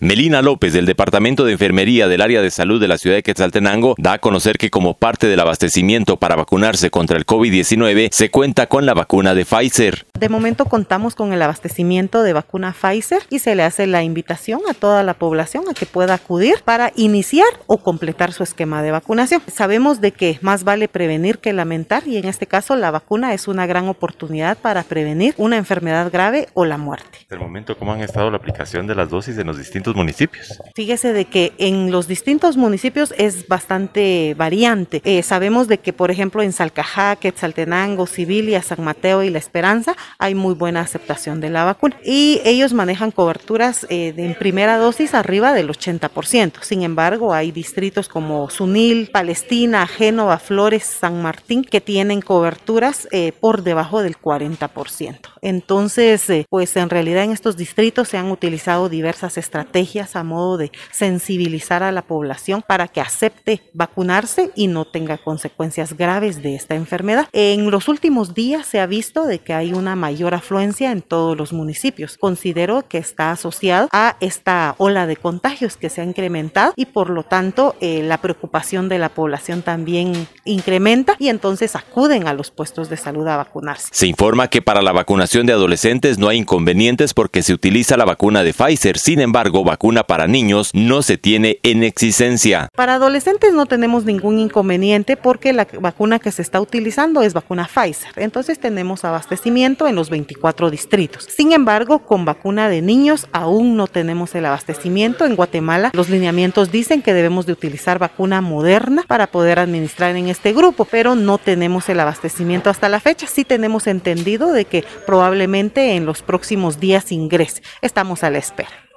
Melina López, del Departamento de Enfermería del Área de Salud de la ciudad de Quetzaltenango, da a conocer que como parte del abastecimiento para vacunarse contra el COVID-19 se cuenta con la vacuna de Pfizer. De momento contamos con el abastecimiento de vacuna Pfizer y se le hace la invitación a toda la población a que pueda acudir para iniciar o completar su esquema de vacunación. Sabemos de que más vale prevenir que lamentar y en este caso la vacuna es una gran oportunidad para prevenir una enfermedad grave o la muerte. De momento, ¿cómo han estado la aplicación de las dosis en los distintos municipios? Fíjese de que en los distintos municipios es bastante variante. Eh, sabemos de que, por ejemplo, en Salcajá, Quetzaltenango, Civilia, San Mateo y La Esperanza hay muy buena aceptación de la vacuna. Y ellos manejan coberturas eh, en primera dosis arriba del 80%. Sin embargo, hay distritos como Sunil, Palestina, Génova, Flores, San Martín que tienen coberturas eh, por debajo del 40%. Entonces, pues en realidad en estos distritos se han utilizado diversas estrategias a modo de sensibilizar a la población para que acepte vacunarse y no tenga consecuencias graves de esta enfermedad. En los últimos días se ha visto de que hay una mayor afluencia en todos los municipios. Considero que está asociado a esta ola de contagios que se ha incrementado y por lo tanto eh, la preocupación de la población también incrementa y entonces acuden a los puestos de salud a vacunarse. Se informa que para la vacunación de adolescentes no hay inconvenientes porque se utiliza la vacuna de Pfizer. Sin embargo, vacuna para niños no se tiene en existencia. Para adolescentes no tenemos ningún inconveniente porque la vacuna que se está utilizando es vacuna Pfizer. Entonces tenemos abastecimiento en los 24 distritos. Sin embargo, con vacuna de niños aún no tenemos el abastecimiento. En Guatemala los lineamientos dicen que debemos de utilizar vacuna moderna para poder administrar en este grupo, pero no tenemos el abastecimiento hasta la fecha. Sí tenemos entendido de que probablemente en los próximos días ingrese. Estamos a la espera.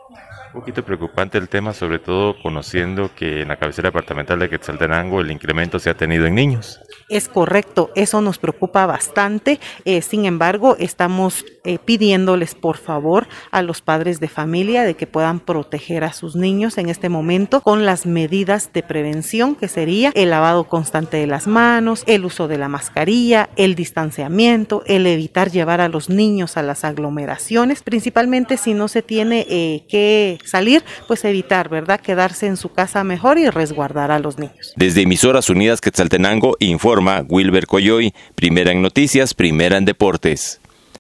Un poquito preocupante el tema, sobre todo conociendo que en la cabecera departamental de Quetzaltenango el incremento se ha tenido en niños. Es correcto, eso nos preocupa bastante. Eh, sin embargo, estamos eh, pidiéndoles por favor a los padres de familia de que puedan proteger a sus niños en este momento con las medidas de prevención que sería el lavado constante de las manos, el uso de la mascarilla, el distanciamiento, el evitar llevar a los niños a las aglomeraciones, principalmente si no se tiene eh, que salir, pues evitar, ¿verdad? Quedarse en su casa mejor y resguardar a los niños. Desde Emisoras Unidas Quetzaltenango informa Wilber Coyoy, primera en noticias, primera en deportes.